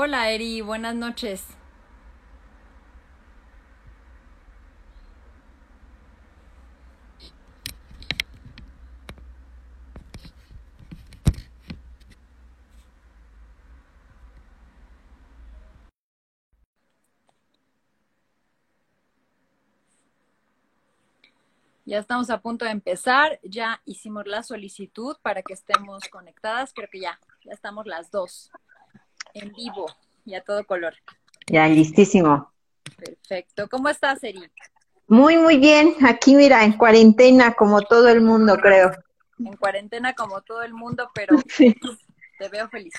Hola Eri, buenas noches. Ya estamos a punto de empezar, ya hicimos la solicitud para que estemos conectadas, creo que ya, ya estamos las dos en vivo y a todo color. Ya, listísimo. Perfecto. ¿Cómo estás, Eri? Muy, muy bien. Aquí, mira, en cuarentena, como todo el mundo, creo. En cuarentena, como todo el mundo, pero te veo feliz.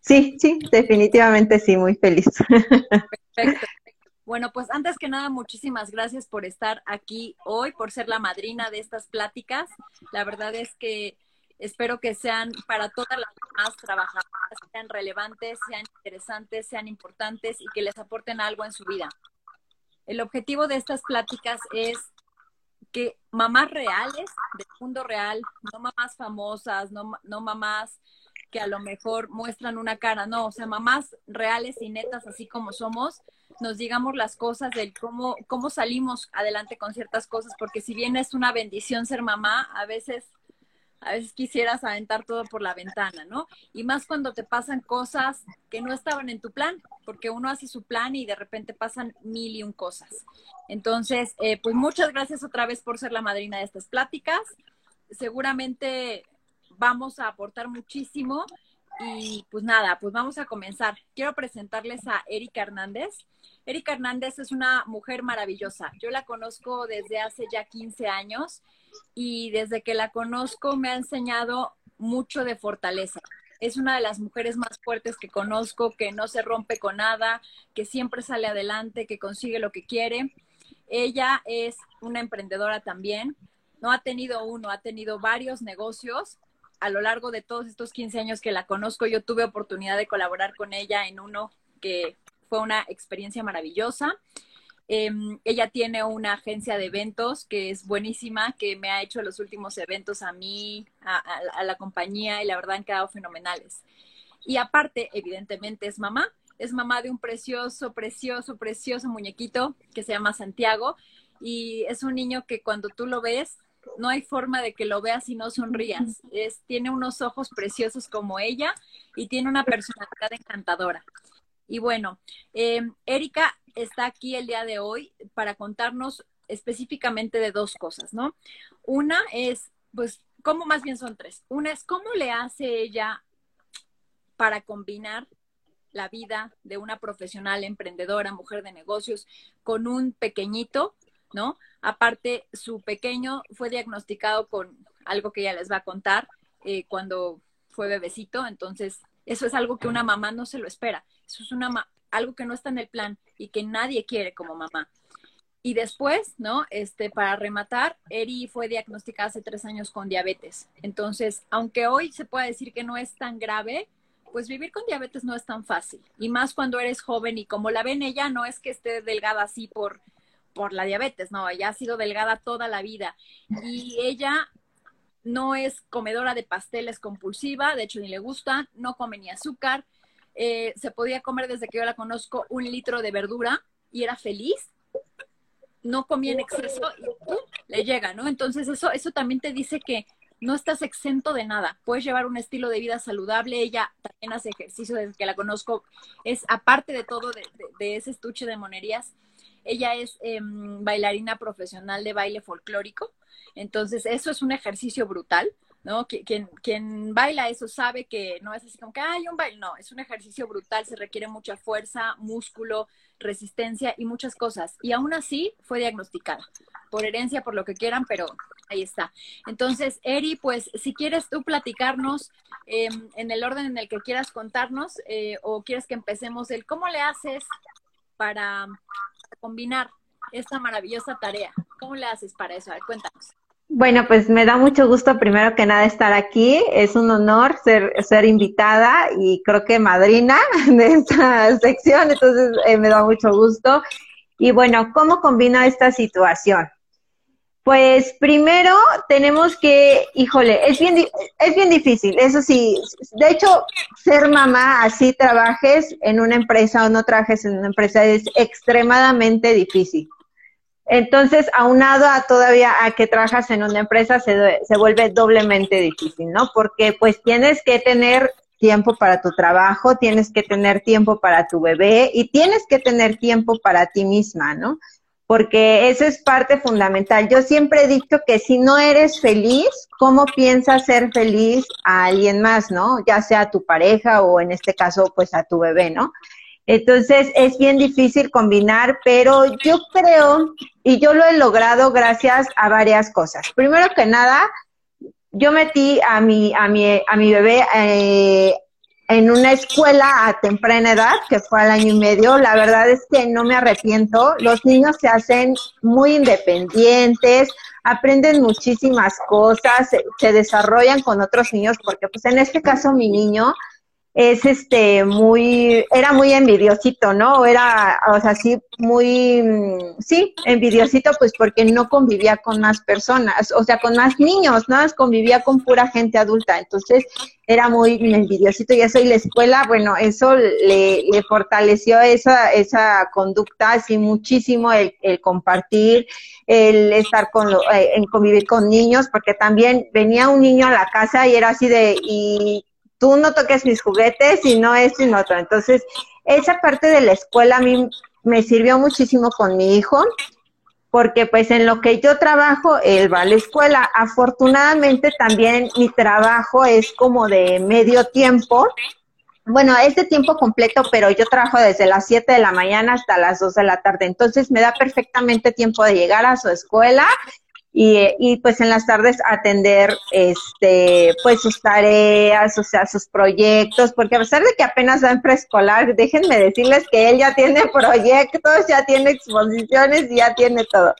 Sí, sí, definitivamente sí, muy feliz. Perfecto. Bueno, pues antes que nada, muchísimas gracias por estar aquí hoy, por ser la madrina de estas pláticas. La verdad es que espero que sean para todas las demás trabajadoras, relevantes, sean interesantes, sean importantes y que les aporten algo en su vida. El objetivo de estas pláticas es que mamás reales, del mundo real, no mamás famosas, no, no mamás que a lo mejor muestran una cara, no, o sea, mamás reales y netas, así como somos, nos digamos las cosas del cómo, cómo salimos adelante con ciertas cosas, porque si bien es una bendición ser mamá, a veces, a veces quisieras aventar todo por la ventana, ¿no? Y más cuando te pasan cosas que no estaban en tu plan, porque uno hace su plan y de repente pasan mil y un cosas. Entonces, eh, pues muchas gracias otra vez por ser la madrina de estas pláticas. Seguramente vamos a aportar muchísimo. Y pues nada, pues vamos a comenzar. Quiero presentarles a Erika Hernández. Erika Hernández es una mujer maravillosa. Yo la conozco desde hace ya 15 años y desde que la conozco me ha enseñado mucho de fortaleza. Es una de las mujeres más fuertes que conozco, que no se rompe con nada, que siempre sale adelante, que consigue lo que quiere. Ella es una emprendedora también. No ha tenido uno, ha tenido varios negocios a lo largo de todos estos 15 años que la conozco, yo tuve oportunidad de colaborar con ella en uno que fue una experiencia maravillosa. Em, ella tiene una agencia de eventos que es buenísima, que me ha hecho los últimos eventos a mí, a, a la compañía, y la verdad han quedado fenomenales. Y aparte, evidentemente, es mamá. Es mamá de un precioso, precioso, precioso muñequito que se llama Santiago. Y es un niño que cuando tú lo ves, no hay forma de que lo veas y no sonrías. Es, tiene unos ojos preciosos como ella y tiene una personalidad encantadora. Y bueno, eh, Erika está aquí el día de hoy para contarnos específicamente de dos cosas, ¿no? Una es, pues, ¿cómo más bien son tres? Una es cómo le hace ella para combinar la vida de una profesional emprendedora, mujer de negocios, con un pequeñito ¿no? Aparte, su pequeño fue diagnosticado con algo que ella les va a contar eh, cuando fue bebecito, entonces eso es algo que una mamá no se lo espera, eso es una algo que no está en el plan y que nadie quiere como mamá. Y después, ¿no? Este, para rematar, Eri fue diagnosticada hace tres años con diabetes. Entonces, aunque hoy se pueda decir que no es tan grave, pues vivir con diabetes no es tan fácil. Y más cuando eres joven y como la ven ella, no es que esté delgada así por por la diabetes, no, ella ha sido delgada toda la vida y ella no es comedora de pasteles compulsiva, de hecho ni le gusta, no come ni azúcar, eh, se podía comer desde que yo la conozco un litro de verdura y era feliz, no comía en exceso y le llega, ¿no? Entonces eso, eso también te dice que no estás exento de nada, puedes llevar un estilo de vida saludable, ella también hace ejercicio desde que la conozco, es aparte de todo de, de ese estuche de monerías, ella es em, bailarina profesional de baile folclórico, entonces eso es un ejercicio brutal. ¿No? Quien, quien baila eso sabe que no es así como que hay un baile, no, es un ejercicio brutal, se requiere mucha fuerza, músculo, resistencia y muchas cosas. Y aún así fue diagnosticada, por herencia, por lo que quieran, pero ahí está. Entonces, Eri, pues si quieres tú platicarnos em, en el orden en el que quieras contarnos eh, o quieres que empecemos el cómo le haces para combinar esta maravillosa tarea? ¿Cómo le haces para eso? A ver, cuéntanos. Bueno, pues me da mucho gusto primero que nada estar aquí. Es un honor ser, ser invitada y creo que madrina de esta sección, entonces eh, me da mucho gusto. Y bueno, ¿cómo combina esta situación? Pues primero tenemos que, híjole, es bien, es bien difícil, eso sí. De hecho, ser mamá, así trabajes en una empresa o no trabajes en una empresa, es extremadamente difícil. Entonces, aunado a todavía a que trabajas en una empresa, se, se vuelve doblemente difícil, ¿no? Porque pues tienes que tener tiempo para tu trabajo, tienes que tener tiempo para tu bebé y tienes que tener tiempo para ti misma, ¿no? porque eso es parte fundamental. Yo siempre he dicho que si no eres feliz, ¿cómo piensas ser feliz a alguien más, no? Ya sea a tu pareja o en este caso, pues a tu bebé, ¿no? Entonces es bien difícil combinar, pero yo creo, y yo lo he logrado gracias a varias cosas. Primero que nada, yo metí a mi, a mi, a mi bebé eh, en una escuela a temprana edad, que fue al año y medio, la verdad es que no me arrepiento. Los niños se hacen muy independientes, aprenden muchísimas cosas, se, desarrollan con otros niños, porque pues en este caso mi niño es este muy, era muy envidiosito, ¿no? Era, o sea, sí, muy, mm, sí, envidiosito, pues porque no convivía con más personas, o sea, con más niños, ¿no? Convivía con pura gente adulta, entonces era muy envidiosito y eso, y la escuela, bueno, eso le, le fortaleció esa, esa conducta así muchísimo, el, el compartir, el estar con, eh, en convivir con niños, porque también venía un niño a la casa y era así de, y tú no toques mis juguetes y no esto y no otro. Entonces, esa parte de la escuela a mí me sirvió muchísimo con mi hijo, porque pues en lo que yo trabajo, él va a la escuela. Afortunadamente también mi trabajo es como de medio tiempo. Bueno, es de tiempo completo, pero yo trabajo desde las 7 de la mañana hasta las 2 de la tarde. Entonces me da perfectamente tiempo de llegar a su escuela y, y, pues en las tardes atender este pues sus tareas, o sea, sus proyectos, porque a pesar de que apenas va en preescolar, déjenme decirles que él ya tiene proyectos, ya tiene exposiciones y ya tiene todo.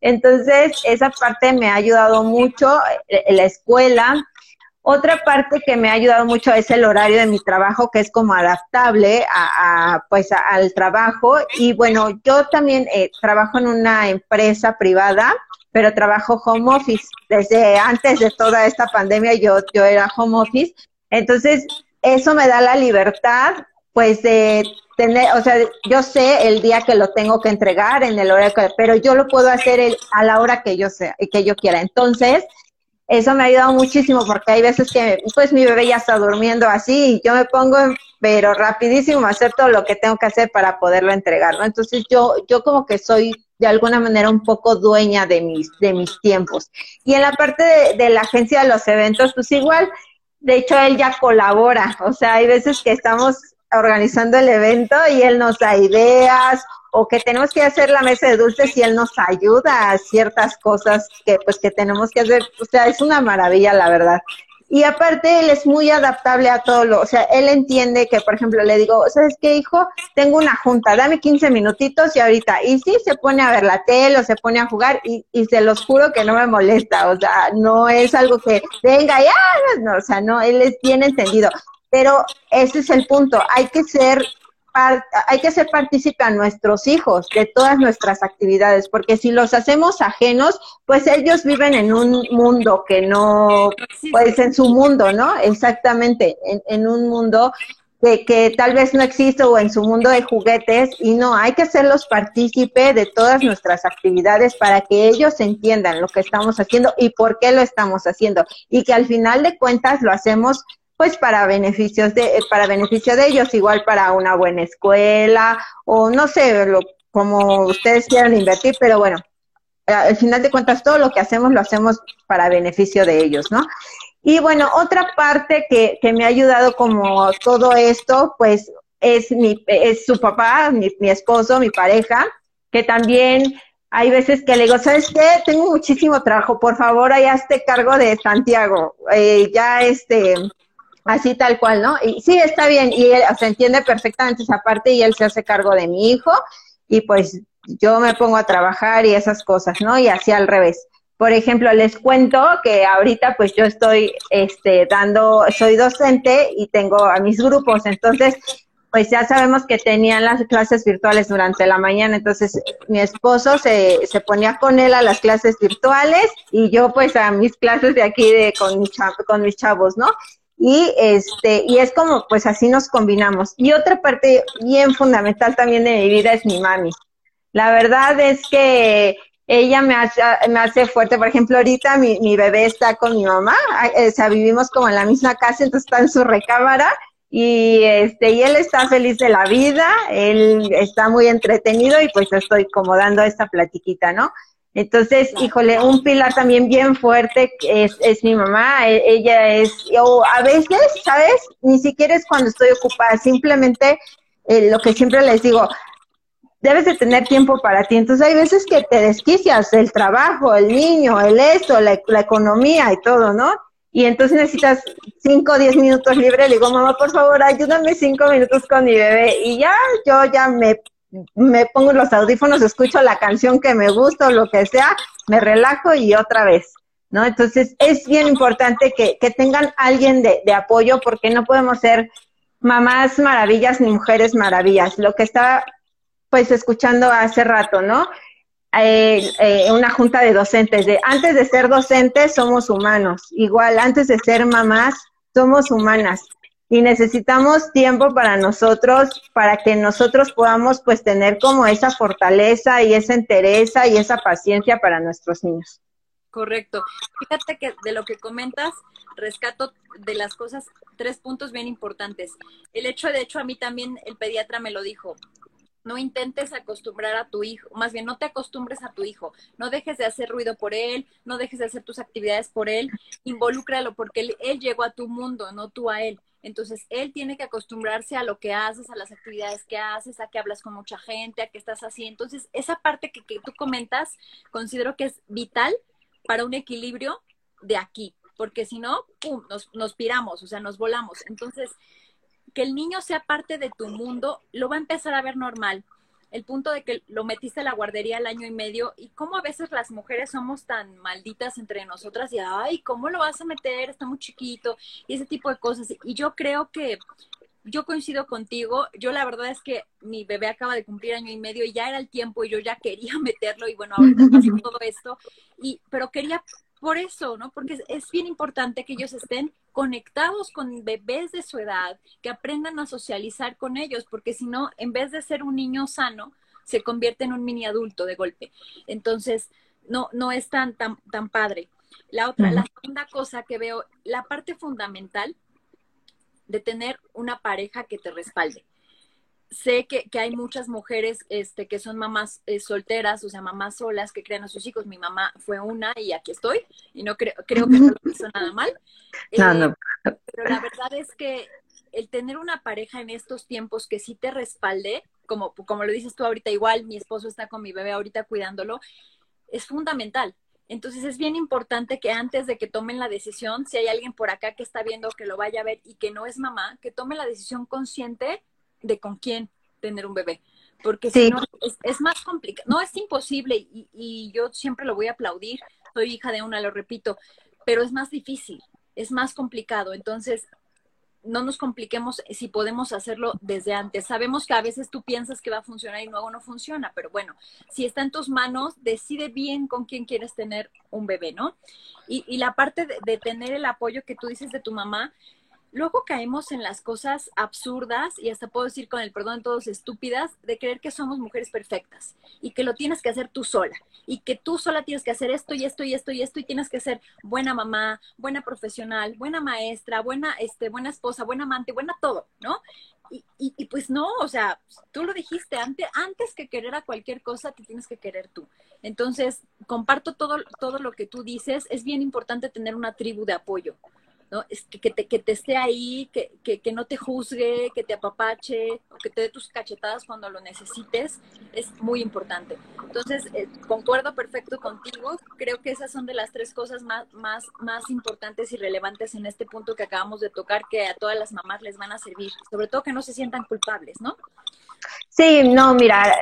Entonces, esa parte me ha ayudado mucho, eh, la escuela. Otra parte que me ha ayudado mucho es el horario de mi trabajo, que es como adaptable a, a pues al trabajo. Y bueno, yo también eh, trabajo en una empresa privada pero trabajo home office. Desde antes de toda esta pandemia yo, yo era home office. Entonces, eso me da la libertad, pues, de tener, o sea, yo sé el día que lo tengo que entregar, en el horario que, pero yo lo puedo hacer a la hora que yo sea, que yo quiera. Entonces, eso me ha ayudado muchísimo porque hay veces que pues mi bebé ya está durmiendo así y yo me pongo pero rapidísimo a hacer todo lo que tengo que hacer para poderlo entregar, ¿no? Entonces yo yo como que soy de alguna manera un poco dueña de mis de mis tiempos. Y en la parte de, de la agencia de los eventos pues igual de hecho él ya colabora, o sea, hay veces que estamos organizando el evento y él nos da ideas o que tenemos que hacer la mesa de dulces y él nos ayuda a ciertas cosas que pues que tenemos que hacer. O sea, es una maravilla, la verdad. Y aparte, él es muy adaptable a todo lo, o sea, él entiende que, por ejemplo, le digo, ¿sabes qué, hijo? Tengo una junta, dame 15 minutitos y ahorita, y sí, se pone a ver la tele o se pone a jugar y, y se los juro que no me molesta, o sea, no es algo que venga ya, no, o sea, no, él es bien entendido. Pero ese es el punto, hay que ser hay que hacer partícipe a nuestros hijos de todas nuestras actividades, porque si los hacemos ajenos, pues ellos viven en un mundo que no, pues en su mundo, ¿no? Exactamente, en, un mundo que, que, tal vez no existe o en su mundo de juguetes y no, hay que hacerlos partícipe de todas nuestras actividades para que ellos entiendan lo que estamos haciendo y por qué lo estamos haciendo y que al final de cuentas lo hacemos pues para beneficios de, para beneficio de ellos, igual para una buena escuela, o no sé, lo, como ustedes quieran invertir, pero bueno, al final de cuentas todo lo que hacemos lo hacemos para beneficio de ellos, ¿no? Y bueno, otra parte que, que me ha ayudado como todo esto, pues es mi, es su papá, mi, mi esposo, mi pareja, que también hay veces que le digo, ¿sabes qué? Tengo muchísimo trabajo, por favor, ahí hazte cargo de Santiago. Eh, ya este, Así tal cual, ¿no? Y sí, está bien, y él se entiende perfectamente esa parte y él se hace cargo de mi hijo y pues yo me pongo a trabajar y esas cosas, ¿no? Y así al revés. Por ejemplo, les cuento que ahorita pues yo estoy este, dando, soy docente y tengo a mis grupos, entonces pues ya sabemos que tenían las clases virtuales durante la mañana, entonces mi esposo se, se ponía con él a las clases virtuales y yo pues a mis clases de aquí de con, con mis chavos, ¿no? Y este y es como pues así nos combinamos y otra parte bien fundamental también de mi vida es mi mami la verdad es que ella me hace, me hace fuerte. Por ejemplo, ahorita mi, mi bebé está con mi mamá, o sea, vivimos como en la misma casa, entonces está en su recámara y este y él está feliz de la vida, él está muy entretenido y pues estoy como dando esta platiquita, ¿no? Entonces, híjole, un pilar también bien fuerte es, es mi mamá, e, ella es, o a veces, ¿sabes? Ni siquiera es cuando estoy ocupada, simplemente eh, lo que siempre les digo, debes de tener tiempo para ti. Entonces hay veces que te desquicias el trabajo, el niño, el esto, la, economía y todo, ¿no? Y entonces necesitas cinco o diez minutos libre. Le digo, mamá, por favor, ayúdame cinco minutos con mi bebé. Y ya, yo ya me, me pongo los audífonos, escucho la canción que me gusta o lo que sea, me relajo y otra vez. ¿No? Entonces es bien importante que, que tengan alguien de, de apoyo porque no podemos ser mamás maravillas ni mujeres maravillas. Lo que está pues escuchando hace rato, ¿no? Eh, eh, una junta de docentes, de antes de ser docentes somos humanos, igual antes de ser mamás somos humanas y necesitamos tiempo para nosotros, para que nosotros podamos pues tener como esa fortaleza y esa entereza y esa paciencia para nuestros niños. Correcto. Fíjate que de lo que comentas, rescato de las cosas tres puntos bien importantes. El hecho, de hecho, a mí también el pediatra me lo dijo no intentes acostumbrar a tu hijo, más bien no te acostumbres a tu hijo, no dejes de hacer ruido por él, no dejes de hacer tus actividades por él, involúcralo porque él, llegó a tu mundo, no tú a él. Entonces, él tiene que acostumbrarse a lo que haces, a las actividades que haces, a que hablas con mucha gente, a que estás así. Entonces, esa parte que, tú comentas, considero que es vital para un equilibrio de aquí, porque si no, ¡pum!, nos, nos piramos, o sea, nos volamos. Entonces, que el niño sea parte de tu mundo, lo va a empezar a ver normal. El punto de que lo metiste a la guardería el año y medio y cómo a veces las mujeres somos tan malditas entre nosotras y, ay, ¿cómo lo vas a meter? Está muy chiquito y ese tipo de cosas. Y yo creo que yo coincido contigo. Yo la verdad es que mi bebé acaba de cumplir año y medio y ya era el tiempo y yo ya quería meterlo y bueno, ahorita pasó todo esto. Y, pero quería por eso, ¿no? Porque es, bien importante que ellos estén conectados con bebés de su edad, que aprendan a socializar con ellos, porque si no, en vez de ser un niño sano, se convierte en un mini adulto de golpe. Entonces, no, no es tan, tan, tan padre. La otra, la segunda cosa que veo, la parte fundamental de tener una pareja que te respalde sé que, que, hay muchas mujeres este, que son mamás eh, solteras, o sea, mamás solas que crean a sus hijos. Mi mamá fue una y aquí estoy, y no creo, creo que no lo hizo nada mal. No, no. Eh, pero la verdad es que el tener una pareja en estos tiempos que sí te respalde, como, como lo dices tú ahorita, igual mi esposo está con mi bebé ahorita cuidándolo, es fundamental. Entonces es bien importante que antes de que tomen la decisión, si hay alguien por acá que está viendo que lo vaya a ver y que no es mamá, que tome la decisión consciente de con quién tener un bebé. Porque si no, es, más complicado. No, es imposible y, y yo siempre lo voy a aplaudir. Soy hija de una, lo repito, pero es más difícil, es más complicado. Entonces, no nos compliquemos si podemos hacerlo desde antes. Sabemos que a veces tú piensas que va a funcionar y luego no funciona, pero bueno, si está en tus manos, decide bien con quién quieres tener un bebé, ¿no? Y, y la parte de, de, tener el apoyo que tú dices de tu mamá, luego caemos en las cosas absurdas y hasta puedo decir con el perdón de todos estúpidas de creer que somos mujeres perfectas y que lo tienes que hacer tú sola y que tú sola tienes que hacer esto y esto y esto y esto y tienes que ser buena mamá, buena profesional, buena maestra, buena este buena esposa, buena amante, buena todo, ¿no? Y, y, pues no, o sea, tú lo dijiste, antes, antes que querer a cualquier cosa, te tienes que querer tú. Entonces, comparto todo, todo lo que tú dices, es bien importante tener una tribu de apoyo. ¿No? Es que, te, que te esté ahí, que, que, no te juzgue, que te apapache, que te dé tus cachetadas cuando lo necesites, es muy importante. Entonces, eh, concuerdo perfecto contigo, creo que esas son de las tres cosas más, más, más importantes y relevantes en este punto que acabamos de tocar, que a todas las mamás les van a servir, sobre todo que no se sientan culpables, ¿no? Sí, no, mira,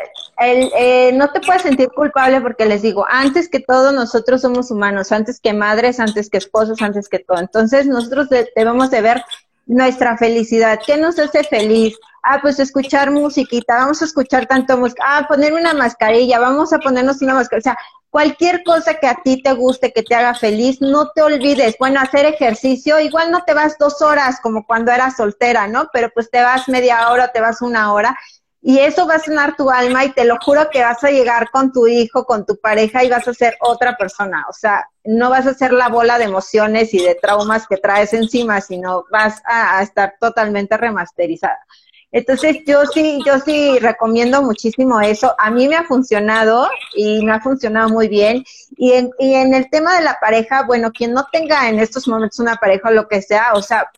el, eh, no te puedes sentir culpable porque les digo, antes que todo nosotros somos humanos, antes que madres, antes que esposos, antes que todo. Entonces nosotros debemos de ver nuestra felicidad, qué nos hace feliz. ah, pues escuchar musiquita, vamos a escuchar tanto música, ah, ponerme una mascarilla, vamos a ponernos una mascarilla, o sea, cualquier cosa que a ti te guste, que te haga feliz, no te olvides, bueno, hacer ejercicio, igual no te vas dos horas como cuando eras soltera, ¿no? Pero pues te vas media hora, te vas una hora, y eso va a sanar tu alma y te lo juro que vas a llegar con tu hijo, con tu pareja y vas a ser otra persona. O sea, no vas a ser la bola de emociones y de traumas que traes encima, sino vas a, estar totalmente remasterizada. Entonces yo sí, yo sí recomiendo muchísimo eso. A mí me ha funcionado y me ha funcionado muy bien. Y en, y en el tema de la pareja, bueno, quien no tenga en estos momentos una pareja o lo que sea, o sea,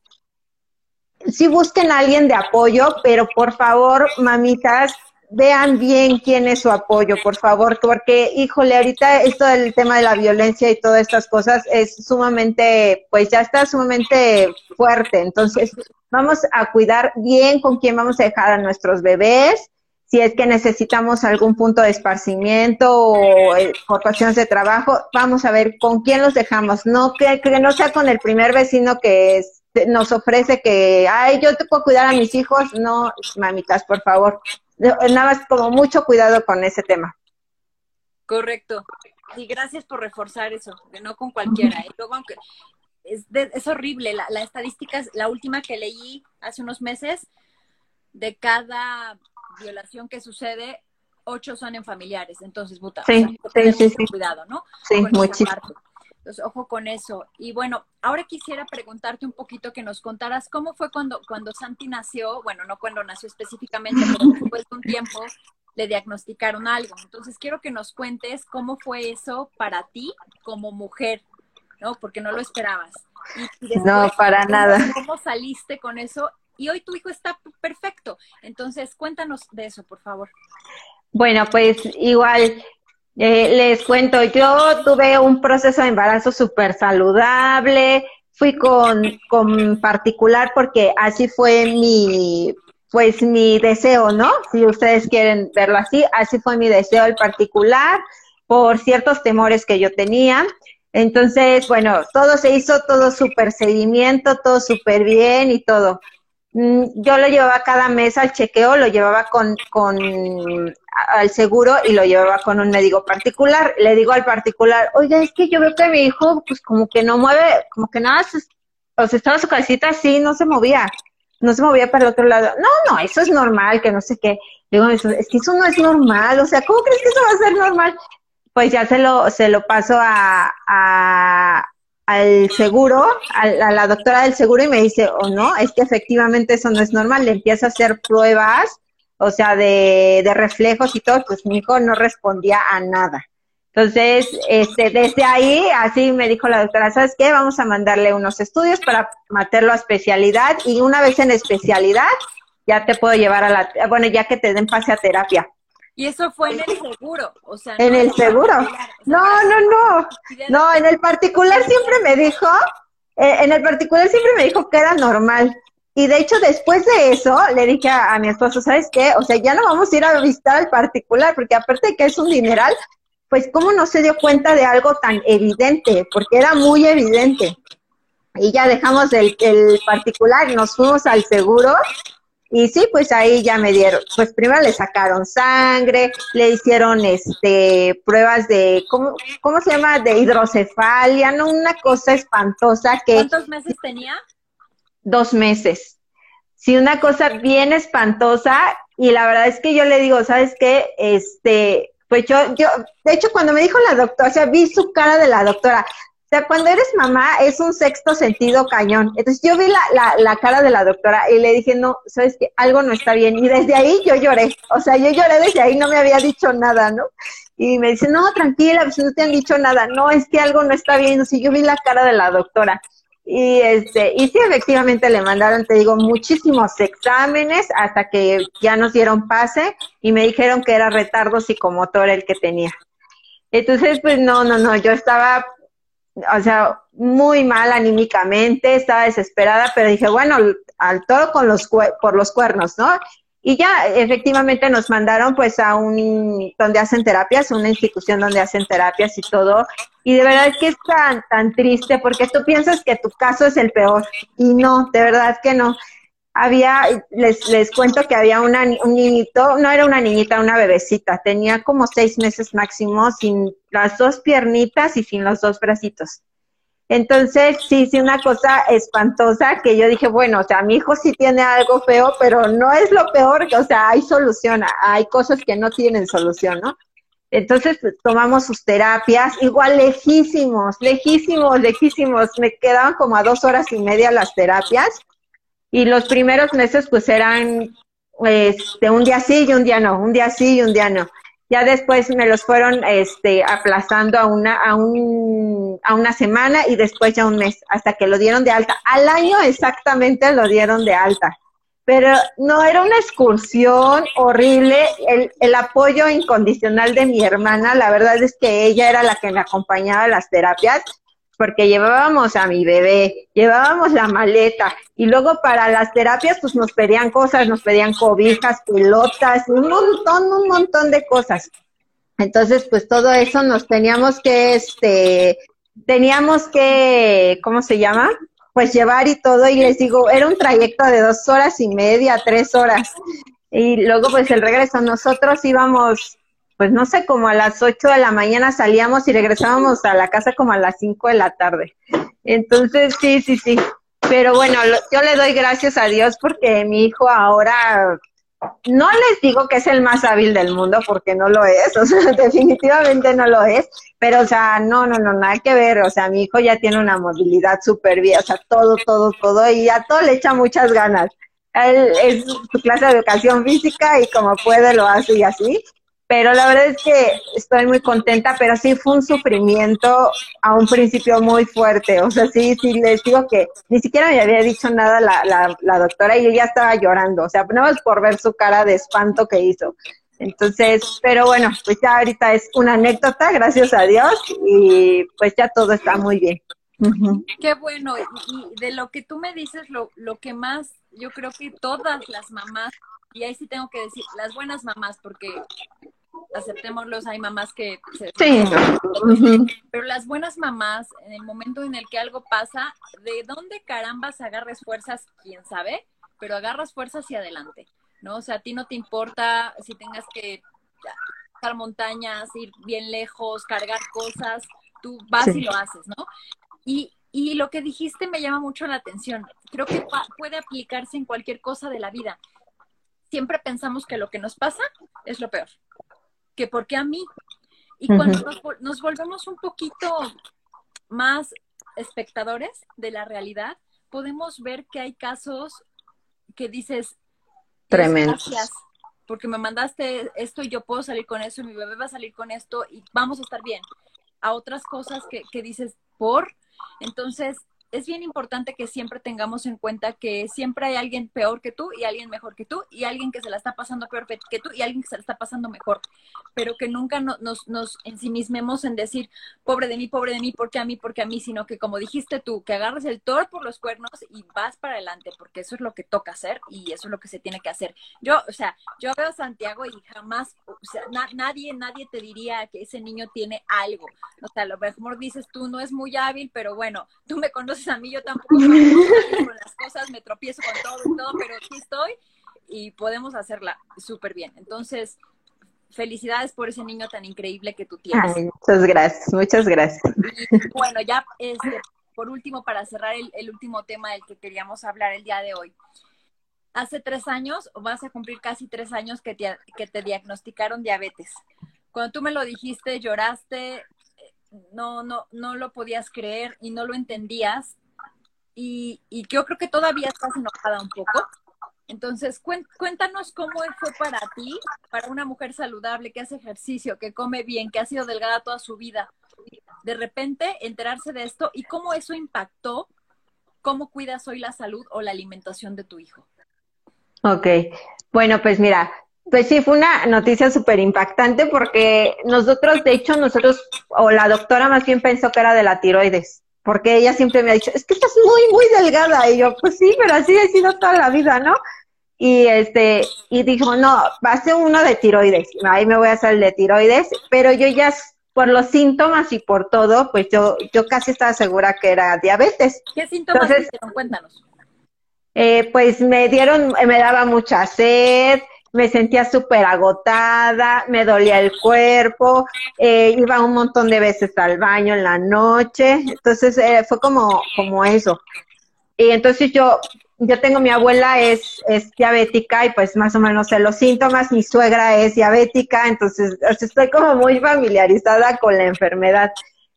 sí busquen a alguien de apoyo, pero por favor, mamitas, vean bien quién es su apoyo, por favor, porque, híjole, ahorita esto del tema de la violencia y todas estas cosas es sumamente, pues ya está sumamente fuerte. Entonces, vamos a cuidar bien con quién vamos a dejar a nuestros bebés. Si es que necesitamos algún punto de esparcimiento o eh, por cuestiones de trabajo, vamos a ver con quién los dejamos. No que, que no sea con el primer vecino que es, nos ofrece que, ay, yo te puedo cuidar a mis hijos, no, mamitas, por favor. Nada más como mucho cuidado con ese tema. Correcto. Y gracias por reforzar eso, que no con cualquiera. Y luego, aunque es, es horrible, la, la estadística es la última que leí hace unos meses, de cada violación que sucede, ocho son en familiares. Entonces, puta, sí, sí, sí, cuidado, ¿no? Sí, muchísimo. Entonces, ojo con eso. Y bueno, ahora quisiera preguntarte un poquito que nos contaras cómo fue cuando, cuando Santi nació, bueno, no cuando nació específicamente, pero después de un tiempo le diagnosticaron algo. Entonces, quiero que nos cuentes cómo fue eso para ti como mujer, ¿no? Porque no lo esperabas. no, para nada. ¿Cómo saliste con eso? Y hoy tu hijo está perfecto. Entonces, cuéntanos de eso, por favor. Bueno, pues igual eh, les cuento, yo tuve un proceso de embarazo súper saludable, fui con, con particular porque así fue mi, pues mi deseo, ¿no? Si ustedes quieren verlo así, así fue mi deseo el particular por ciertos temores que yo tenía. Entonces, bueno, todo se hizo, todo súper seguimiento, todo súper bien y todo. Mm, yo lo llevaba cada mes al chequeo, lo llevaba con, con al seguro y lo llevaba con un médico particular. Le digo al particular, oiga, es que yo veo que mi hijo, pues como que no mueve, como que nada, o sea, estaba su casita así, no se movía, no se movía para el otro lado. No, no, eso es normal, que no sé qué. Digo, es que eso no es normal, o sea, ¿cómo crees que eso va a ser normal? Pues ya se lo, se lo paso a, a al seguro, a, la doctora del seguro y me dice, o oh, no, es que efectivamente eso no es normal, le empieza a hacer pruebas, o sea, de, de reflejos y todo, pues mi hijo no respondía a nada. Entonces, este, desde ahí, así me dijo la doctora, ¿sabes qué? Vamos a mandarle unos estudios para meterlo a especialidad y una vez en especialidad, ya te puedo llevar a la, bueno, ya que te den pase a terapia. Y eso fue en el seguro, o sea. En el seguro. No, no, no. No, en el particular siempre me dijo, eh, en el particular siempre me dijo que era normal. Y de hecho, después de eso, le dije a, mi esposo, ¿sabes qué? O sea, ya no vamos a ir a visitar al particular, porque aparte de que es un dineral, pues cómo no se dio cuenta de algo tan evidente, porque era muy evidente. Y ya dejamos el, el particular nos fuimos al seguro y sí, pues ahí ya me dieron, pues primero le sacaron sangre, le hicieron este pruebas de, ¿cómo, cómo se llama? De hidrocefalia, ¿no? Una cosa espantosa que... ¿Cuántos meses tenía? Dos meses. Sí, una cosa bien espantosa y la verdad es que yo le digo, ¿sabes qué? Este, pues yo, yo, de hecho cuando me dijo la doctora, o sea, vi su cara de la doctora, sea, cuando eres mamá es un sexto sentido cañón. Entonces yo vi la, la, la cara de la doctora y le dije, no, sabes que algo no está bien. Y desde ahí yo lloré. O sea, yo lloré desde ahí, no me había dicho nada, ¿no? Y me dice, no, tranquila, pues no te han dicho nada. No, es que algo no está bien. Sí, yo vi la cara de la doctora. Y este, y sí, efectivamente le mandaron, te digo, muchísimos exámenes hasta que ya nos dieron pase y me dijeron que era retardo psicomotor el que tenía. Entonces, pues no, no, no, yo estaba o sea, muy mal anímicamente, estaba desesperada, pero dije, bueno, al todo con los por los cuernos, ¿no? Y ya efectivamente nos mandaron pues a un donde hacen terapias, una institución donde hacen terapias y todo. Y de verdad que es tan, tan triste porque tú piensas que tu caso es el peor y no, de verdad que no. había, les, les cuento que había una, un niñito, no era una niñita, una bebecita, tenía como seis meses máximo, sin las dos piernitas y sin los dos bracitos. Entonces, sí, sí, una cosa espantosa que yo dije, bueno, o sea, mi hijo sí tiene algo feo, pero no es lo peor, o sea, hay solución, hay cosas que no tienen solución, ¿no? Entonces pues, tomamos sus terapias, igual lejísimos, lejísimos, lejísimos, me quedaban como a dos horas y media las terapias y los primeros meses pues eran este, un día sí y un día no, un día sí y un día no. Ya después me los fueron este, aplazando a una, a, un, a una semana y después ya un mes, hasta que lo dieron de alta. Al año exactamente lo dieron de alta. Pero no era una excursión horrible. El, el apoyo incondicional de mi hermana, la verdad es que ella era la que me acompañaba a las terapias porque llevábamos a mi bebé, llevábamos la maleta y luego para las terapias pues nos pedían cosas, nos pedían cobijas, pelotas, un montón, un montón de cosas. Entonces pues todo eso nos teníamos que, este, teníamos que, ¿cómo se llama? Pues llevar y todo y les digo, era un trayecto de dos horas y media, tres horas. Y luego pues el regreso, nosotros íbamos pues no sé, como a las 8 de la mañana salíamos y regresábamos a la casa como a las 5 de la tarde. Entonces, sí, sí, sí. Pero bueno, yo le doy gracias a Dios porque mi hijo ahora, no les digo que es el más hábil del mundo porque no lo es, o sea, definitivamente no lo es, pero o sea, no, no, no, nada que ver, o sea, mi hijo ya tiene una movilidad súper bien, o sea, todo, todo, todo, y a todo le echa muchas ganas. Él es su clase de educación física y como puede lo hace y así, pero la verdad es que estoy muy contenta, pero sí fue un sufrimiento a un principio muy fuerte. O sea, sí, sí, les digo que ni siquiera me había dicho nada la, la, la doctora y yo ya estaba llorando. O sea, no es por ver su cara de espanto que hizo. Entonces, pero bueno, pues ya ahorita es una anécdota, gracias a Dios, y pues ya todo está muy bien. Qué bueno, y, de lo que tú me dices, lo, lo que más, yo creo que todas las mamás y ahí sí tengo que decir, las buenas mamás, porque aceptémoslos, hay mamás que se... Sí. Pero las buenas mamás, en el momento en el que algo pasa, ¿de dónde carambas agarres fuerzas? ¿Quién sabe? Pero agarras fuerzas hacia adelante, ¿no? O sea, a ti no te importa si tengas que bajar montañas, ir bien lejos, cargar cosas, tú vas y lo haces, ¿no? Y, y lo que dijiste me llama mucho la atención. Creo que puede aplicarse en cualquier cosa de la vida siempre pensamos que lo que nos pasa es lo peor, que porque a mí. Y cuando nos, volvemos un poquito más espectadores de la realidad, podemos ver que hay casos que dices, gracias, porque me mandaste esto y yo puedo salir con eso y mi bebé va a salir con esto y vamos a estar bien. A otras cosas que, que dices, por. Entonces, es bien importante que siempre tengamos en cuenta que siempre hay alguien peor que tú y alguien mejor que tú y alguien que se la está pasando peor que tú y alguien que se la está pasando mejor, pero que nunca nos, ensimismemos en decir, pobre de mí, pobre de mí, porque a mí, porque a mí, sino que como dijiste tú, que agarres el toro por los cuernos y vas para adelante, porque eso es lo que toca hacer y eso es lo que se tiene que hacer. Yo, o sea, yo veo a Santiago y jamás, o sea, nadie, nadie te diría que ese niño tiene algo. O sea, lo mejor dices tú, no es muy hábil, pero bueno, tú me conoces a mí, yo tampoco con las cosas, me tropiezo con todo y todo, pero aquí estoy y podemos hacerla súper bien. Entonces, felicidades por ese niño tan increíble que tú tienes. muchas gracias, muchas gracias. bueno, ya este, por último, para cerrar el, último tema del que queríamos hablar el día de hoy. Hace tres años, o vas a cumplir casi tres años que que te diagnosticaron diabetes. Cuando tú me lo dijiste, lloraste, no, no, no lo podías creer y no lo entendías. Y, y yo creo que todavía estás enojada un poco. Entonces, cuéntanos cómo fue para ti, para una mujer saludable que hace ejercicio, que come bien, que ha sido delgada toda su vida, de repente enterarse de esto y cómo eso impactó, cómo cuidas hoy la salud o la alimentación de tu hijo. Ok, bueno, pues mira, pues sí, fue una noticia súper impactante porque nosotros, de hecho, nosotros, o la doctora más bien pensó que era de la tiroides, porque ella siempre me ha dicho, es que estás muy, muy delgada. Y yo, pues sí, pero así he sido toda la vida, ¿no? Y este, y dijo, no, va a ser uno de tiroides, ahí me voy a hacer el de tiroides, pero yo ya por los síntomas y por todo, pues yo, yo casi estaba segura que era diabetes. ¿Qué síntomas Entonces, Cuéntanos eh, pues me dieron, me daba mucha sed, me sentía súper agotada, me dolía el cuerpo, eh, iba un montón de veces al baño en la noche, entonces eh, fue como, como eso. Y entonces yo, yo tengo mi abuela es, es diabética y pues más o menos sé los síntomas, mi suegra es diabética, entonces estoy como muy familiarizada con la enfermedad.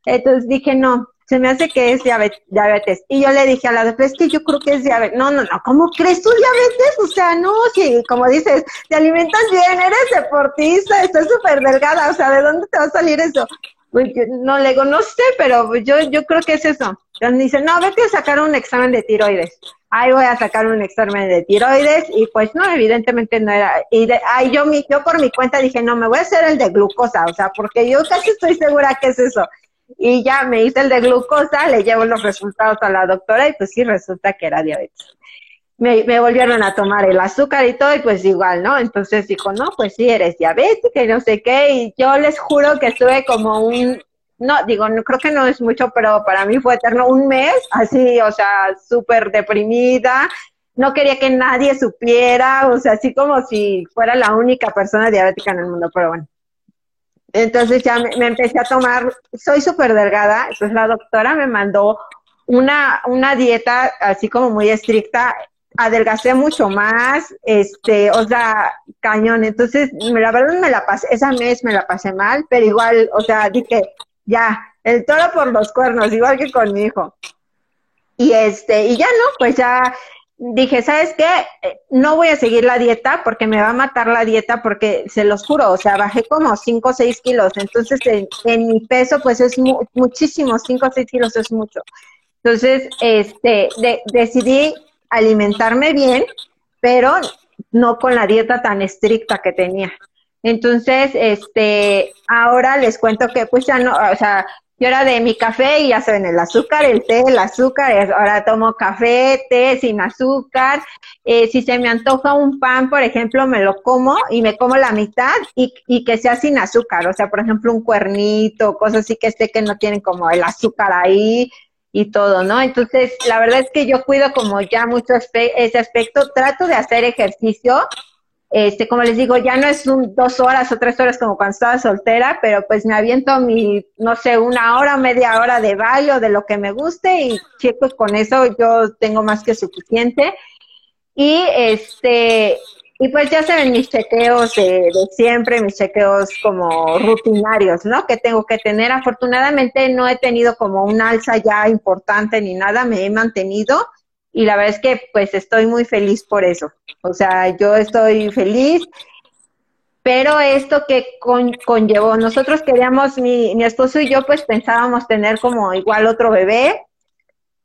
Entonces dije, no, se me hace que es diabetes. Y yo le dije a la doctora, es que yo creo que es diabetes. No, no, no, ¿cómo crees tú diabetes? O sea, no, si como dices, te alimentas bien, eres deportista, estás súper delgada, o sea, ¿de dónde te va a salir eso? Pues no le digo, no sé, pero yo, yo creo que es eso. Entonces dice, no, vete a sacar un examen de tiroides. Ahí voy a sacar un examen de tiroides y pues no, evidentemente no era. Y de, ay, yo, mi, yo por mi cuenta dije, no, me voy a hacer el de glucosa, o sea, porque yo casi estoy segura que es eso y ya me hice el de glucosa, le llevo los resultados a la doctora y pues sí resulta que era diabetes. Me, me, volvieron a tomar el azúcar y todo y pues igual, ¿no? Entonces dijo, no, pues sí, eres diabética y no sé qué y yo les juro que estuve como un, no, digo, no creo que no es mucho, pero para mí fue eterno, un mes así, o sea, súper deprimida, no quería que nadie supiera, o sea, así como si fuera la única persona diabética en el mundo, pero bueno. Entonces ya me, empecé a tomar, soy súper delgada, entonces la doctora me mandó una, una dieta así como muy estricta, adelgacé mucho más, este, o sea, cañón. Entonces, la verdad me la pasé, esa mes me la pasé mal, pero igual, o sea, dije, ya, el toro por los cuernos, igual que con mi hijo. Y este, y ya no, pues ya dije, ¿sabes qué? Eh, no voy a seguir la dieta porque me va a matar la dieta porque se los juro, o sea, bajé como 5 o 6 kilos, entonces en, mi peso pues es muchísimo, 5 o 6 kilos es mucho. Entonces, este, decidí alimentarme bien, pero no con la dieta tan estricta que tenía. Entonces, este, ahora les cuento que pues ya no, o sea, yo era de mi café y ya saben, el azúcar, el té, el azúcar, ahora tomo café, té sin azúcar. Eh, si se me antoja un pan, por ejemplo, me lo como y me como la mitad y, y que sea sin azúcar. O sea, por ejemplo, un cuernito, cosas así que esté que no tienen como el azúcar ahí y todo, ¿no? Entonces, la verdad es que yo cuido como ya mucho ese aspecto. Trato de hacer ejercicio este, como les digo, ya no es un, dos horas o tres horas como cuando estaba soltera, pero pues me aviento mi, no sé, una hora, media hora de baile o de lo que me guste y chicos, con eso yo tengo más que suficiente. Y este, y pues ya se ven mis chequeos de, de, siempre, mis chequeos como rutinarios, ¿no? Que tengo que tener. Afortunadamente no he tenido como un alza ya importante ni nada, me he mantenido y la verdad es que pues estoy muy feliz por eso. O sea, yo estoy feliz, pero esto que conllevó, nosotros queríamos, mi, mi esposo y yo pues pensábamos tener como igual otro bebé,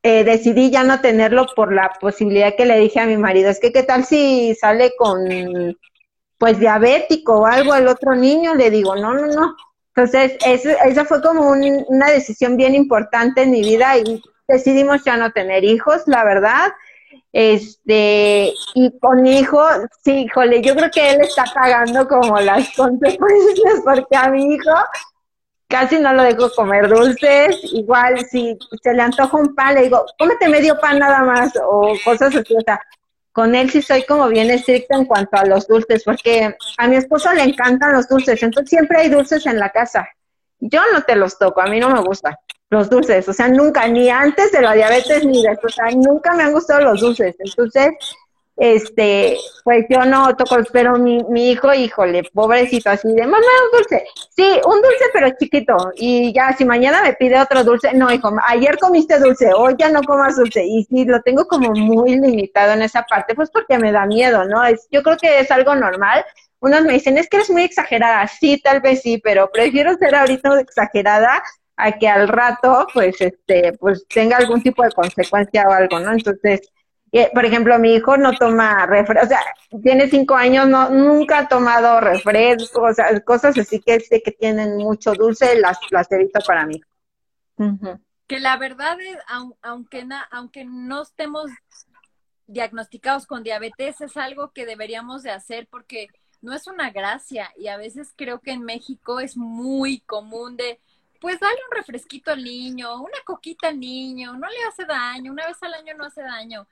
eh, decidí ya no tenerlo por la posibilidad que le dije a mi marido, es que qué tal si sale con pues diabético o algo el otro niño, le digo, no, no, no. Entonces, eso, esa fue como una decisión bien importante en mi vida y decidimos ya no tener hijos, la verdad. Este, y con hijo, sí, híjole, yo creo que él está pagando como las consecuencias porque a mi hijo casi no lo dejo comer dulces, igual si se le antoja un pan, le digo, cómete medio pan nada más, o cosas así, o sea, con él sí soy como bien estricta en cuanto a los dulces, porque a mi esposo le encantan los dulces, entonces siempre hay dulces en la casa. Yo no te los toco, a mí no me gusta los dulces, o sea, nunca, ni antes de la diabetes ni después, o sea, nunca me han gustado los dulces. Entonces, este, pues yo no toco, pero mi, mi hijo, híjole, pobrecito, así de, mamá, un dulce. Sí, un dulce, pero chiquito. Y ya, si mañana me pide otro dulce, no, hijo, ayer comiste dulce, hoy ya no comas dulce. Y sí, lo tengo como muy limitado en esa parte, pues porque me da miedo, ¿no? Es, yo creo que es algo normal. Unos me dicen, es que eres muy exagerada. Sí, tal vez sí, pero prefiero ser ahorita exagerada a que al rato, pues, este, pues tenga algún tipo de consecuencia o algo, ¿no? Entonces, por ejemplo, mi hijo no toma refresco, o sea, tiene cinco años, no, nunca ha tomado refresco, o sea, cosas así que sé que tienen mucho dulce, las, las evito para mí. Que la verdad es, aunque, aunque no estemos diagnosticados con diabetes, es algo que deberíamos de hacer porque no es una gracia y a veces creo que en México es muy común de, pues dale un refresquito al niño, una coquita al niño, no le hace daño, una vez al año no hace daño.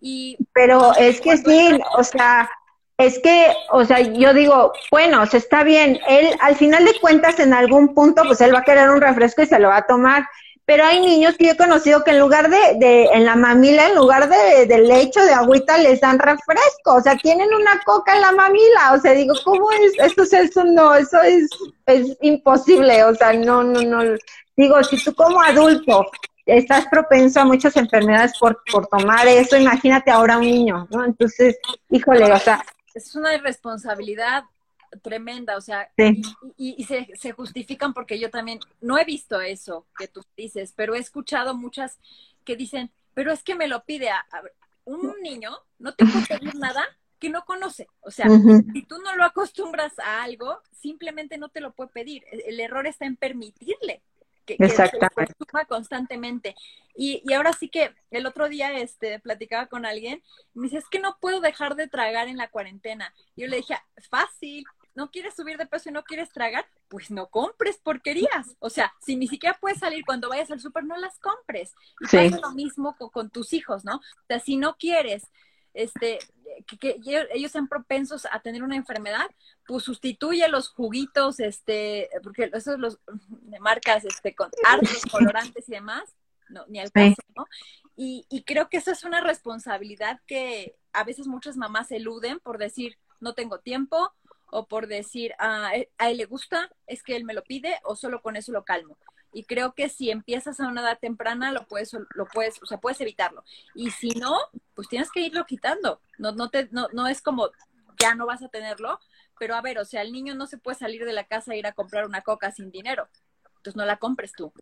Y pero es que sí, o sea, es que, o sea, yo digo, bueno, se está bien, él al final de cuentas en algún punto, pues él va a querer un refresco y se lo va a tomar. Pero hay niños que yo he conocido que en lugar de, de en la mamila, en lugar de, de lecho, de agüita, les dan refresco. O sea, tienen una coca en la mamila. O sea, digo, ¿cómo es? Eso, eso no, eso es, es imposible. O sea, no, no, no. Digo, si tú como adulto estás propenso a muchas enfermedades por, por tomar eso, imagínate ahora un niño, ¿no? Entonces, híjole, o sea, es una irresponsabilidad tremenda, o sea, y, se, se, justifican porque yo también no he visto eso que tú dices, pero he escuchado muchas que dicen, pero es que me lo pide a, un niño, no te puede pedir nada que no conoce, o sea, si tú no lo acostumbras a algo, simplemente no te lo puede pedir, el, error está en permitirle que, que se consuma constantemente. Y, y, ahora sí que el otro día este, platicaba con alguien, y me dice, es que no puedo dejar de tragar en la cuarentena. Y yo le dije, fácil, no quieres subir de peso y no quieres tragar, pues no compres porquerías. O sea, si ni siquiera puedes salir cuando vayas al súper, no las compres. Y pasa lo mismo con, tus hijos, ¿no? O sea, si no quieres este, que, ellos sean propensos a tener una enfermedad, pues sustituye los juguitos, este, porque esos los de marcas este, con hartos colorantes y demás, no, ni al caso, ¿no? Y, y creo que eso es una responsabilidad que a veces muchas mamás eluden por decir, no tengo tiempo, o por decir, ah, eh, a él le gusta, es que él me lo pide, o solo con eso lo calmo. Y creo que si empiezas a una edad temprana, lo puedes, lo puedes, o sea, puedes evitarlo. Y si no, pues tienes que irlo quitando. No, no, te, no, no es como, ya no vas a tenerlo, pero a ver, o sea, el niño no se puede salir de la casa e ir a comprar una coca sin dinero. Entonces no la compres tú.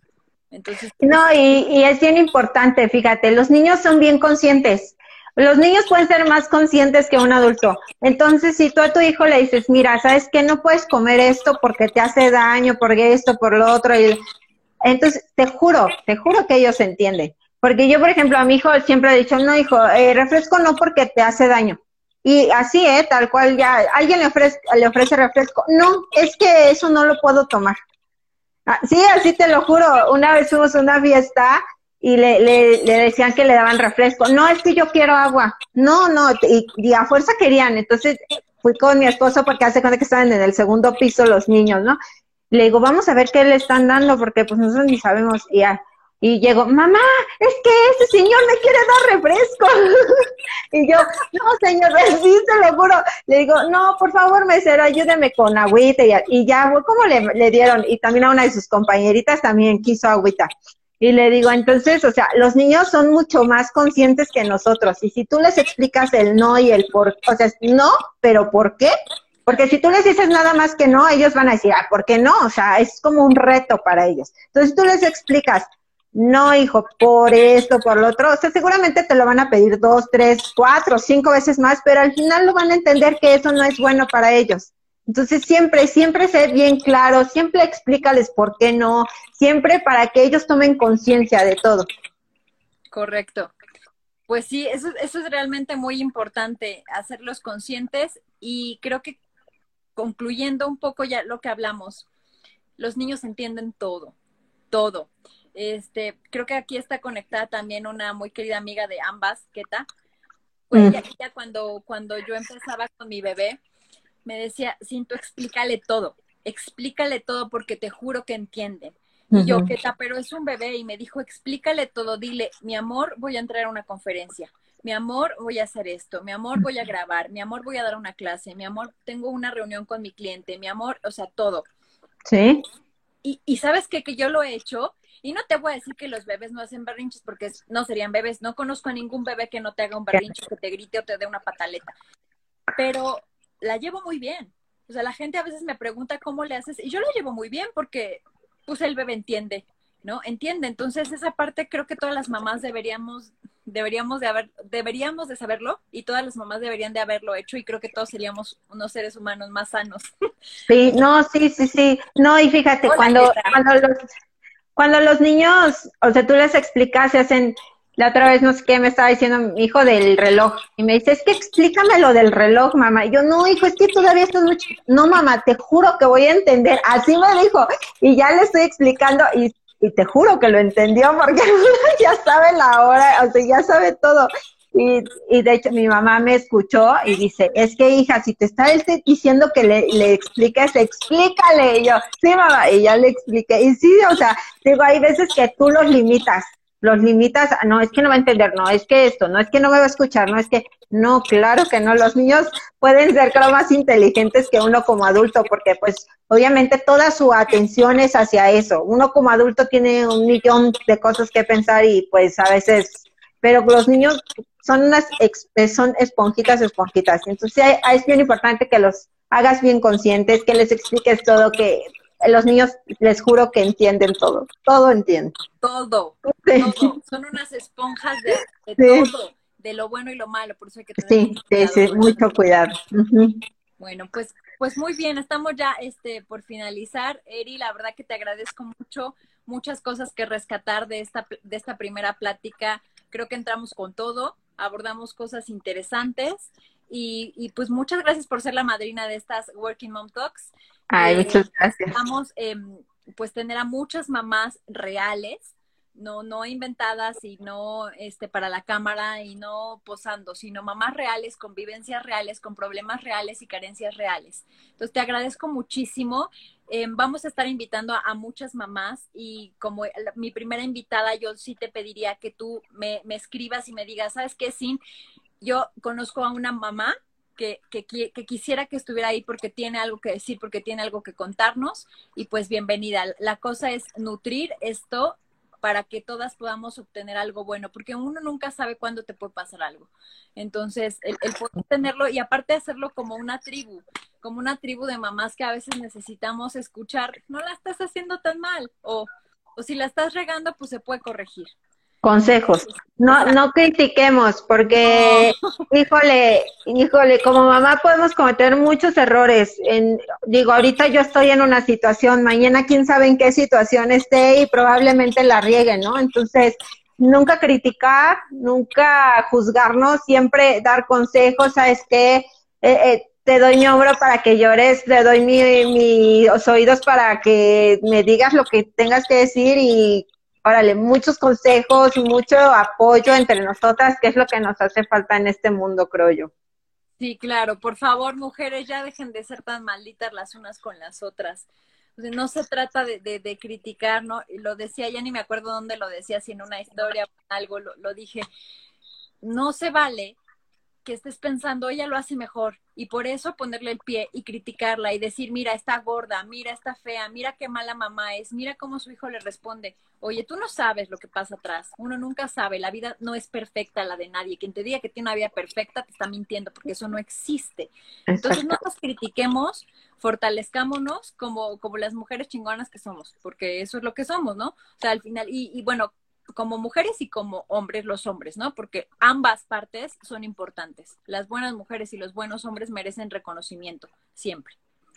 Entonces, no, y, y es bien importante, fíjate, los niños son bien conscientes. Los niños pueden ser más conscientes que un adulto. Entonces, si tú a tu hijo le dices, mira, ¿sabes qué? No puedes comer esto porque te hace daño, por esto, por lo otro. Y... Entonces, te juro, te juro que ellos entienden. Porque yo, por ejemplo, a mi hijo siempre he dicho, no, hijo, eh, refresco no porque te hace daño. Y así, ¿eh? Tal cual ya, alguien le ofrece, le ofrece refresco. No, es que eso no lo puedo tomar. Ah, sí, así te lo juro. Una vez fuimos a una fiesta y le, le, le, decían que le daban refresco. No, es que yo quiero agua. No, no, y, a fuerza querían. Entonces fui con mi esposo porque hace cuenta que estaban en el segundo piso los niños, ¿no? Le digo, vamos a ver qué le están dando porque pues nosotros ni sabemos. Y, ya. y llego, mamá, es que ese señor me quiere dar refresco. y yo, no, señor, sí, se lo juro. Le digo, no, por favor, mesero, ayúdeme con agüita. Y, y ya, ¿cómo le, le dieron? Y también a una de sus compañeritas también quiso agüita. Y le digo, entonces, o sea, los niños son mucho más conscientes que nosotros. Y si tú les explicas el no y el por, o sea, no, pero ¿por qué? Porque si tú les dices nada más que no, ellos van a decir, ah, ¿por qué no? O sea, es como un reto para ellos. Entonces tú les explicas, no, hijo, por esto, por lo otro, o sea, seguramente te lo van a pedir dos, tres, cuatro, cinco veces más, pero al final lo van a entender que eso no es bueno para ellos. Entonces siempre, siempre ser bien claro, siempre explícales por qué no, siempre para que ellos tomen conciencia de todo. Correcto. Pues sí, eso, eso es realmente muy importante, hacerlos conscientes y creo que concluyendo un poco ya lo que hablamos, los niños entienden todo, todo. Este, creo que aquí está conectada también una muy querida amiga de ambas, Keta. Pues mm. ella, cuando, cuando yo empezaba con mi bebé, me decía, Cinto, explícale todo, explícale todo porque te juro que entiende. Y yo, ¿qué tal? Pero es un bebé y me dijo, explícale todo, dile, mi amor, voy a entrar a una conferencia, mi amor, voy a hacer esto, mi amor, voy a grabar, mi amor, voy a dar una clase, mi amor, tengo una reunión con mi cliente, mi amor, o sea, todo. Sí. Y, y sabes qué? que yo lo he hecho y no te voy a decir que los bebés no hacen berrinches porque no serían bebés. No conozco a ningún bebé que no te haga un berrinche, que te grite o te dé una pataleta. Pero la llevo muy bien. O sea, la gente a veces me pregunta cómo le haces y yo la llevo muy bien porque pues el bebé entiende, ¿no? Entiende. Entonces, esa parte creo que todas las mamás deberíamos deberíamos de haber deberíamos de saberlo y todas las mamás deberían de haberlo hecho y creo que todos seríamos unos seres humanos más sanos. Sí, no, sí, sí, sí. No, y fíjate, cuando cuando los cuando los niños, o sea, tú les explicas, se hacen la otra vez no sé qué me estaba diciendo mi hijo del reloj y me dice, es que explícame lo del reloj, mamá. Y yo, no, hijo, es que todavía estás mucho. No, mamá, te juro que voy a entender. Así me dijo. Y ya le estoy explicando y, y te juro que lo entendió porque ya sabe la hora, o sea, ya sabe todo. Y, y de hecho mi mamá me escuchó y dice, es que hija, si te está este diciendo que le, le expliques, explícale. Y yo, sí mamá, y ya le expliqué. Y sí, o sea, digo, hay veces que tú los limitas, los limitas, no, es que no va a entender, no, es que esto, no es que no me va a escuchar, no es que, no, claro que no, los niños pueden ser creo más inteligentes que uno como adulto, porque pues obviamente toda su atención es hacia eso. Uno como adulto tiene un millón de cosas que pensar y pues a veces, pero los niños son unas, son esponjitas, esponjitas. Entonces es bien importante que los hagas bien conscientes, que les expliques todo, que los niños les juro que entienden todo, todo entienden. Todo, todo. Son unas esponjas de, todo, de lo bueno y lo malo, por eso hay que tener sí, sí, mucho cuidado. Bueno, pues, pues muy bien, estamos ya este por finalizar. Eri, la verdad que te agradezco mucho, muchas cosas que rescatar de esta, de esta primera plática. Creo que entramos con todo, abordamos cosas interesantes y, y pues muchas gracias por ser la madrina de estas Working Mom Talks. Ay, muchas gracias. Vamos, em, pues tener a muchas mamás reales, no, no inventadas y no este, para la cámara y no posando, sino mamás reales, con vivencias reales, con problemas reales y carencias reales. Entonces, te agradezco muchísimo. Em, vamos a estar invitando a, muchas mamás y como mi primera invitada, yo sí te pediría que tú me, me escribas y me digas, ¿sabes qué, Sin? Yo conozco a una mamá que, quisiera que estuviera ahí porque tiene algo que decir, porque tiene algo que contarnos. Y pues bienvenida. La cosa es nutrir esto para que todas podamos obtener algo bueno, porque uno nunca sabe cuándo te puede pasar algo. Entonces, el, poder tenerlo y aparte hacerlo como una tribu, como una tribu de mamás que a veces necesitamos escuchar, no la estás haciendo tan mal, o, o si la estás regando, pues se puede corregir. Consejos. No, no critiquemos, porque, híjole, híjole, como mamá podemos cometer muchos errores. En, digo, ahorita yo estoy en una situación, mañana quién sabe en qué situación esté y probablemente la riegue, ¿no? Entonces, nunca criticar, nunca juzgarnos, siempre dar consejos, ¿sabes qué? Eh, eh, te doy mi hombro para que llores, te doy mi, mis oídos para que me digas lo que tengas que decir y órale, muchos consejos, mucho apoyo entre nosotras, que es lo que nos hace falta en este mundo, creo yo. Sí, claro, por favor, mujeres, ya dejen de ser tan malditas las unas con las otras. no se trata de, de, criticar, ¿no? Lo decía, ya ni me acuerdo dónde lo decía, si en una historia o algo lo, lo dije. No se vale que estés pensando, ella lo hace mejor, y por eso ponerle el pie y criticarla y decir, mira, está gorda, mira, está fea, mira qué mala mamá es, mira cómo su hijo le responde, oye, tú no sabes lo que pasa atrás, uno nunca sabe, la vida no es perfecta la de nadie, quien te diga que tiene una vida perfecta te está mintiendo, porque eso no existe. Entonces no nos critiquemos, fortalezcámonos como, como las mujeres chingonas que somos, porque eso es lo que somos, ¿no? O sea, al final, y, y bueno, como mujeres y como hombres los hombres, ¿no? Porque ambas partes son importantes. Las buenas mujeres y los buenos hombres merecen reconocimiento, siempre.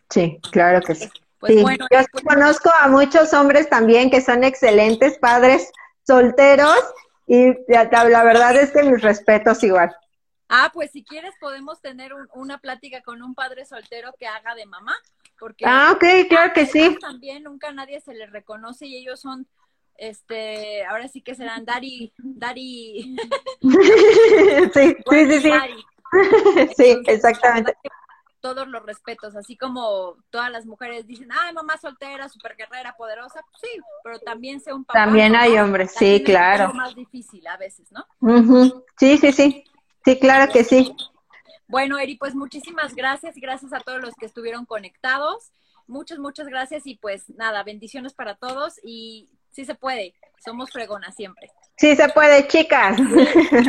Sí, claro que sí. Pues, bueno, yo pues conozco a muchos hombres también que son excelentes padres solteros y la, verdad es que mis respetos igual. Ah, pues si quieres podemos tener una plática con un padre soltero que haga de mamá, porque ah, ok, claro que sí. También nunca nadie se les reconoce y ellos son este, ahora sí que serán Dari, Dari. sí, sí, sí, sí. exactamente. Todos los respetos, así como todas las mujeres dicen, ay, mamá soltera, super guerrera, poderosa, pues sí, pero también sea un papá. También hay hombres, sí, claro. Es más difícil a veces, ¿no? Sí, sí, sí, sí, claro que sí. Bueno, Eri, pues muchísimas gracias, gracias a todos los que estuvieron conectados. Muchas, muchas gracias y pues nada, bendiciones para todos y sí se puede, somos fregonas siempre. Sí se puede, chicas.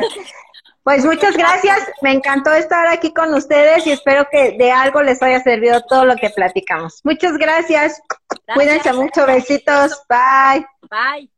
pues muchas gracias, me encantó estar aquí con ustedes y espero que de algo les haya servido todo lo que platicamos. Muchas gracias, gracias. cuídense mucho, besitos, bye. Bye.